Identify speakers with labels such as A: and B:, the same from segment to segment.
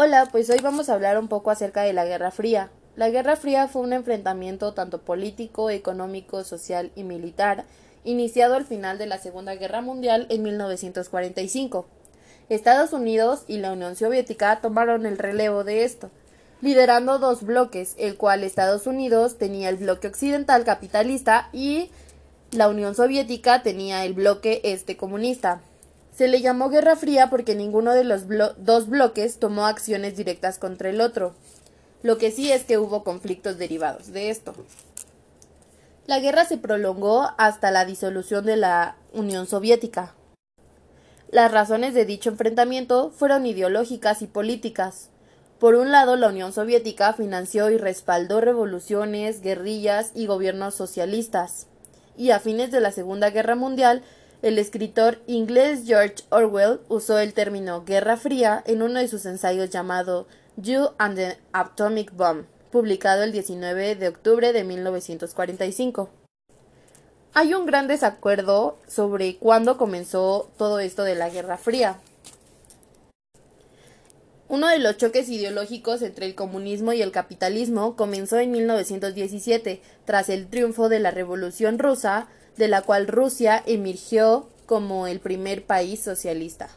A: Hola, pues hoy vamos a hablar un poco acerca de la Guerra Fría. La Guerra Fría fue un enfrentamiento tanto político, económico, social y militar, iniciado al final de la Segunda Guerra Mundial en 1945. Estados Unidos y la Unión Soviética tomaron el relevo de esto, liderando dos bloques, el cual Estados Unidos tenía el bloque occidental capitalista y la Unión Soviética tenía el bloque este comunista. Se le llamó Guerra Fría porque ninguno de los dos bloques tomó acciones directas contra el otro. Lo que sí es que hubo conflictos derivados de esto. La guerra se prolongó hasta la disolución de la Unión Soviética. Las razones de dicho enfrentamiento fueron ideológicas y políticas. Por un lado, la Unión Soviética financió y respaldó revoluciones, guerrillas y gobiernos socialistas. Y a fines de la Segunda Guerra Mundial el escritor inglés George Orwell usó el término Guerra Fría en uno de sus ensayos llamado You and the Atomic Bomb, publicado el 19 de octubre de 1945. Hay un gran desacuerdo sobre cuándo comenzó todo esto de la Guerra Fría. Uno de los choques ideológicos entre el comunismo y el capitalismo comenzó en 1917, tras el triunfo de la Revolución rusa de la cual Rusia emergió como el primer país socialista.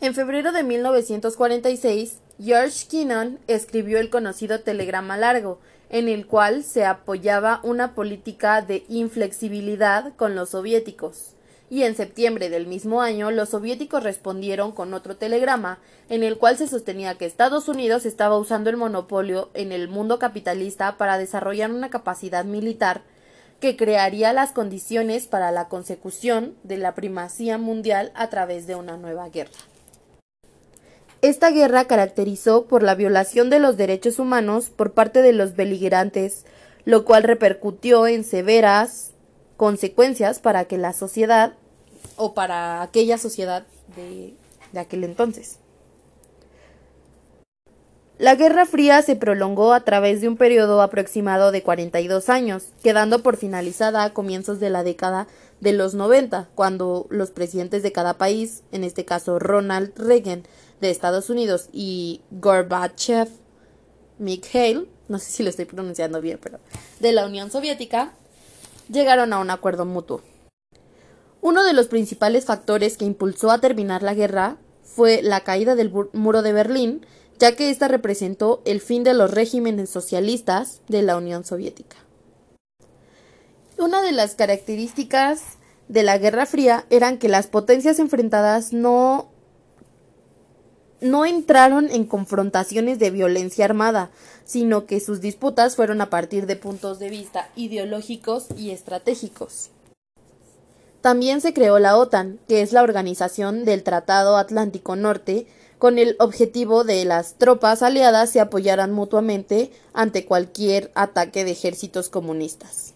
A: En febrero de 1946, George Kennan escribió el conocido Telegrama Largo, en el cual se apoyaba una política de inflexibilidad con los soviéticos. Y en septiembre del mismo año los soviéticos respondieron con otro telegrama, en el cual se sostenía que Estados Unidos estaba usando el monopolio en el mundo capitalista para desarrollar una capacidad militar que crearía las condiciones para la consecución de la primacía mundial a través de una nueva guerra. Esta guerra caracterizó por la violación de los derechos humanos por parte de los beligerantes, lo cual repercutió en severas consecuencias para que la sociedad o para aquella sociedad de, aquel entonces. La Guerra Fría se prolongó a través de un periodo aproximado de 42 años, quedando por finalizada a comienzos de la década de los 90, cuando los presidentes de cada país, en este caso Ronald Reagan de Estados Unidos y Gorbachev Mikhail, no sé si lo estoy pronunciando bien, pero de la Unión Soviética, llegaron a un acuerdo mutuo. Uno de los principales factores que impulsó a terminar la guerra fue la caída del muro de Berlín, ya que ésta representó el fin de los regímenes socialistas de la Unión Soviética. Una de las características de la Guerra Fría eran que las potencias enfrentadas no no entraron en confrontaciones de violencia armada, sino que sus disputas fueron a partir de puntos de vista ideológicos y estratégicos. También se creó la OTAN, que es la organización del Tratado Atlántico Norte, con el objetivo de las tropas aliadas se apoyaran mutuamente ante cualquier ataque de ejércitos comunistas.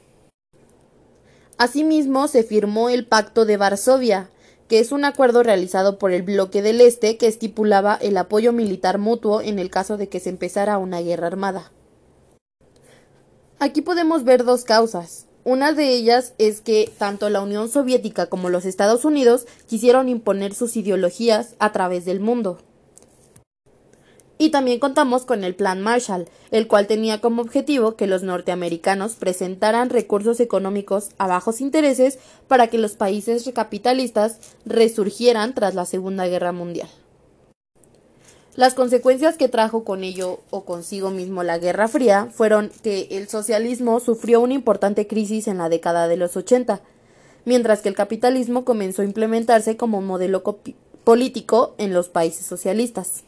A: Asimismo, se firmó el Pacto de Varsovia, que es un acuerdo realizado por el bloque del Este que estipulaba el apoyo militar mutuo en el caso de que se empezara una guerra armada. Aquí podemos ver dos causas. Una de ellas es que tanto la Unión Soviética como los Estados Unidos quisieron imponer sus ideologías a través del mundo. Y también contamos con el Plan Marshall, el cual tenía como objetivo que los norteamericanos presentaran recursos económicos a bajos intereses para que los países capitalistas resurgieran tras la Segunda Guerra Mundial. Las consecuencias que trajo con ello o consigo mismo la Guerra Fría fueron que el socialismo sufrió una importante crisis en la década de los 80, mientras que el capitalismo comenzó a implementarse como modelo político en los países socialistas.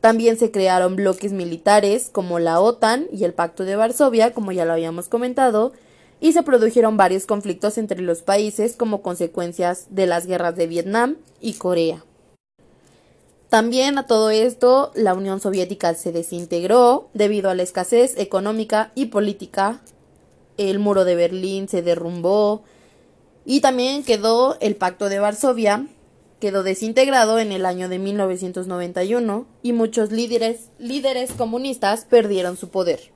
A: También se crearon bloques militares como la OTAN y el Pacto de Varsovia, como ya lo habíamos comentado, y se produjeron varios conflictos entre los países como consecuencias de las guerras de Vietnam y Corea. También a todo esto, la Unión Soviética se desintegró debido a la escasez económica y política. El muro de Berlín se derrumbó y también quedó el Pacto de Varsovia, quedó desintegrado en el año de 1991 y muchos líderes, líderes comunistas perdieron su poder.